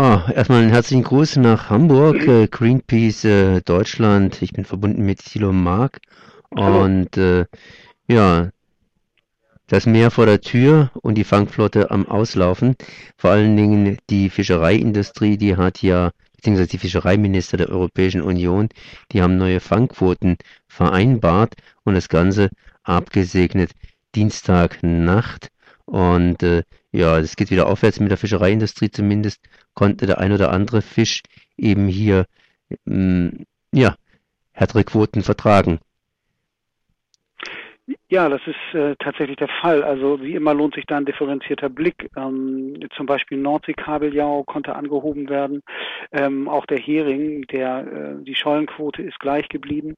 Oh, erstmal einen herzlichen Gruß nach Hamburg, äh, Greenpeace äh, Deutschland. Ich bin verbunden mit Thilo Mark und äh, ja, das Meer vor der Tür und die Fangflotte am Auslaufen. Vor allen Dingen die Fischereiindustrie, die hat ja, beziehungsweise die Fischereiminister der Europäischen Union, die haben neue Fangquoten vereinbart und das Ganze abgesegnet Dienstagnacht. Und äh, ja, es geht wieder aufwärts mit der Fischereiindustrie zumindest, konnte der ein oder andere Fisch eben hier mh, mm, ja, härtere Quoten vertragen. Ja, das ist äh, tatsächlich der Fall. Also wie immer lohnt sich da ein differenzierter Blick. Ähm, zum Beispiel Nordseekabeljau konnte angehoben werden. Ähm, auch der Hering, der äh, die Schollenquote ist gleich geblieben.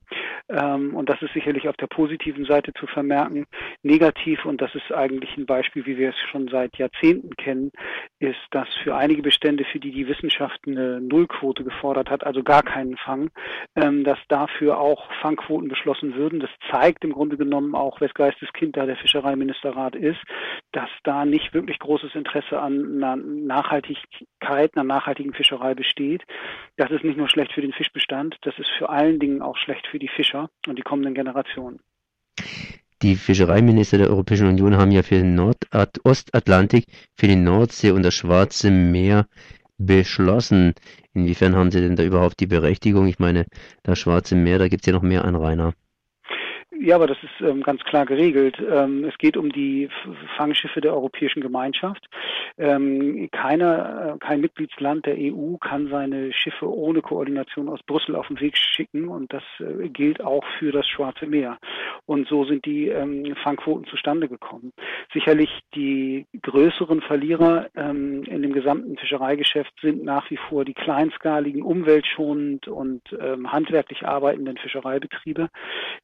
Ähm, und das ist sicherlich auf der positiven Seite zu vermerken. Negativ, und das ist eigentlich ein Beispiel, wie wir es schon seit Jahrzehnten kennen, ist, dass für einige Bestände, für die die Wissenschaft eine Nullquote gefordert hat, also gar keinen Fang, ähm, dass dafür auch Fangquoten beschlossen würden. Das zeigt im Grunde genommen auch, wes Kind da der Fischereiministerrat ist, dass da nicht wirklich großes Interesse an einer Nachhaltigkeit, einer nachhaltigen Fischerei besteht. Das ist nicht nur schlecht für den Fischbestand, das ist vor allen Dingen auch schlecht für die Fischer und die kommenden Generationen. Die Fischereiminister der Europäischen Union haben ja für den Nordostatlantik, für die Nordsee und das Schwarze Meer beschlossen. Inwiefern haben Sie denn da überhaupt die Berechtigung? Ich meine, das Schwarze Meer, da gibt es ja noch mehr Anrainer. Ja, aber das ist ähm, ganz klar geregelt. Ähm, es geht um die Fangschiffe der Europäischen Gemeinschaft. Ähm, keiner, äh, kein Mitgliedsland der EU kann seine Schiffe ohne Koordination aus Brüssel auf den Weg schicken und das äh, gilt auch für das Schwarze Meer. Und so sind die ähm, Fangquoten zustande gekommen. Sicherlich die größeren Verlierer ähm, in dem gesamten Fischereigeschäft sind nach wie vor die kleinskaligen, umweltschonend und ähm, handwerklich arbeitenden Fischereibetriebe,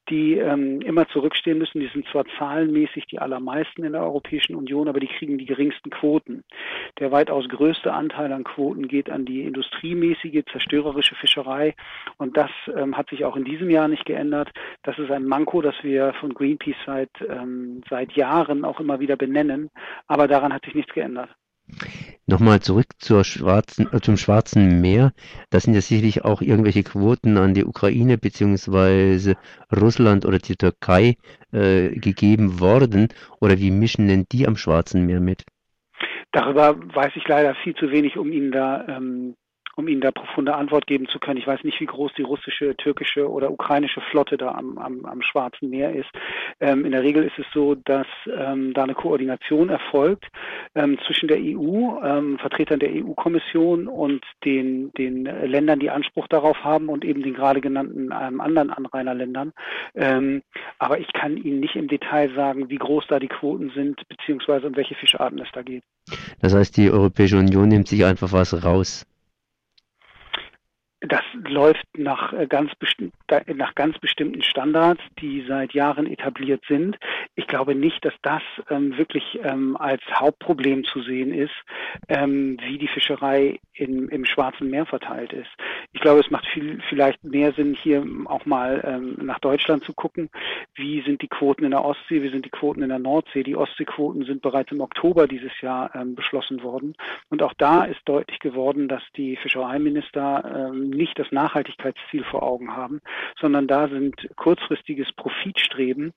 die ähm, immer zurückstehen müssen. Die sind zwar zahlenmäßig die allermeisten in der Europäischen Union, aber die kriegen die geringsten Quoten. Der weitaus größte Anteil an Quoten geht an die industriemäßige, zerstörerische Fischerei. Und das ähm, hat sich auch in diesem Jahr nicht geändert. Das ist ein Manko, das wir von Greenpeace seit, ähm, seit Jahren auch immer wieder benennen. Aber daran hat sich nichts geändert. Nochmal zurück zur Schwarzen, äh, zum Schwarzen Meer. Da sind ja sicherlich auch irgendwelche Quoten an die Ukraine beziehungsweise Russland oder die Türkei äh, gegeben worden. Oder wie mischen denn die am Schwarzen Meer mit? Darüber weiß ich leider viel zu wenig, um Ihnen da ähm, um Ihnen da profunde Antwort geben zu können. Ich weiß nicht, wie groß die russische, türkische oder ukrainische Flotte da am, am, am Schwarzen Meer ist. Ähm, in der Regel ist es so, dass ähm, da eine Koordination erfolgt ähm, zwischen der EU, ähm, Vertretern der EU-Kommission und den, den Ländern, die Anspruch darauf haben und eben den gerade genannten ähm, anderen Anrainerländern. Ähm, aber ich kann Ihnen nicht im Detail sagen, wie groß da die Quoten sind, beziehungsweise um welche Fischarten es da geht. Das heißt, die Europäische Union nimmt sich einfach was raus. Das läuft nach äh, ganz, nach ganz bestimmten Standards, die seit Jahren etabliert sind. Ich glaube nicht, dass das ähm, wirklich ähm, als Hauptproblem zu sehen ist, ähm, wie die Fischerei in, im Schwarzen Meer verteilt ist. Ich glaube, es macht viel, vielleicht mehr Sinn, hier auch mal ähm, nach Deutschland zu gucken. Wie sind die Quoten in der Ostsee? Wie sind die Quoten in der Nordsee? Die Ostseequoten sind bereits im Oktober dieses Jahr ähm, beschlossen worden. Und auch da ist deutlich geworden, dass die Fischereiminister ähm, nicht das Nachhaltigkeitsziel vor Augen haben, sondern da sind kurzfristiges Profitstreben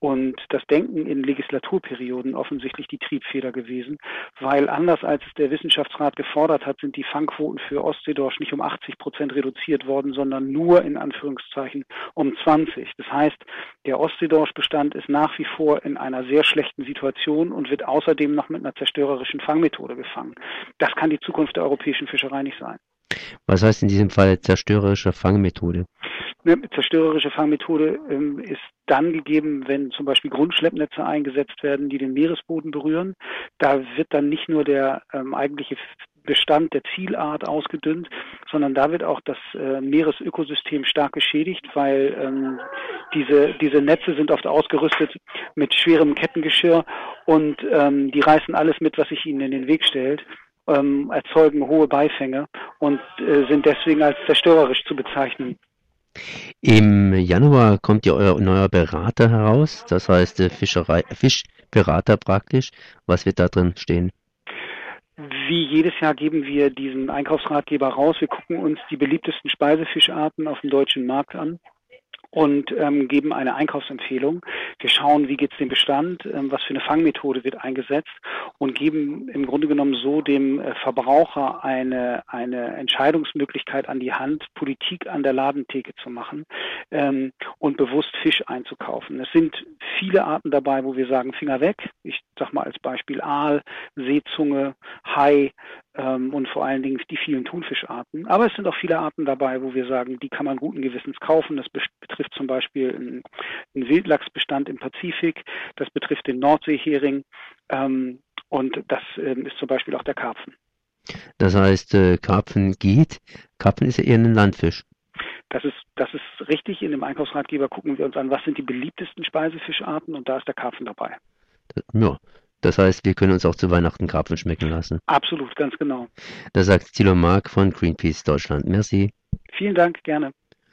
und das Denken in Legislaturperioden offensichtlich die Triebfeder gewesen, weil anders als es der Wissenschaftsrat gefordert hat, sind die Fangquoten für Ostseedorsch nicht um 80 Prozent reduziert worden, sondern nur in Anführungszeichen um 20. Das heißt, der Ostseedorschbestand ist nach wie vor in einer sehr schlechten Situation und wird außerdem noch mit einer zerstörerischen Fangmethode gefangen. Das kann die Zukunft der europäischen Fischerei nicht sein. Was heißt in diesem Fall zerstörerische Fangmethode? Eine zerstörerische Fangmethode ähm, ist dann gegeben, wenn zum Beispiel Grundschleppnetze eingesetzt werden, die den Meeresboden berühren. Da wird dann nicht nur der ähm, eigentliche Bestand der Zielart ausgedünnt, sondern da wird auch das äh, Meeresökosystem stark geschädigt, weil ähm, diese, diese Netze sind oft ausgerüstet mit schwerem Kettengeschirr und ähm, die reißen alles mit, was sich ihnen in den Weg stellt ähm, erzeugen hohe Beifänge und äh, sind deswegen als zerstörerisch zu bezeichnen. Im Januar kommt ja euer neuer Berater heraus, das heißt äh, Fischerei, Fischberater praktisch. Was wird da drin stehen? Wie jedes Jahr geben wir diesen Einkaufsratgeber raus. Wir gucken uns die beliebtesten Speisefischarten auf dem deutschen Markt an und ähm, geben eine Einkaufsempfehlung. Wir schauen, wie geht es dem Bestand, ähm, was für eine Fangmethode wird eingesetzt und geben im Grunde genommen so dem äh, Verbraucher eine, eine Entscheidungsmöglichkeit an die Hand, Politik an der Ladentheke zu machen ähm, und bewusst Fisch einzukaufen. Es sind viele Arten dabei, wo wir sagen, Finger weg. Ich sag mal als Beispiel Aal, Seezunge, Hai, ähm, und vor allen Dingen die vielen Thunfischarten. Aber es sind auch viele Arten dabei, wo wir sagen, die kann man guten Gewissens kaufen. Das betrifft zum Beispiel einen, einen Wildlachsbestand im Pazifik, das betrifft den Nordseehering ähm, und das ähm, ist zum Beispiel auch der Karpfen. Das heißt, äh, Karpfen geht. Karpfen ist ja eher ein Landfisch. Das ist, das ist richtig. In dem Einkaufsratgeber gucken wir uns an, was sind die beliebtesten Speisefischarten und da ist der Karpfen dabei. Ja, das heißt, wir können uns auch zu Weihnachten Karpfen schmecken lassen. Absolut, ganz genau. Das sagt Thilo Mark von Greenpeace Deutschland. Merci. Vielen Dank, gerne.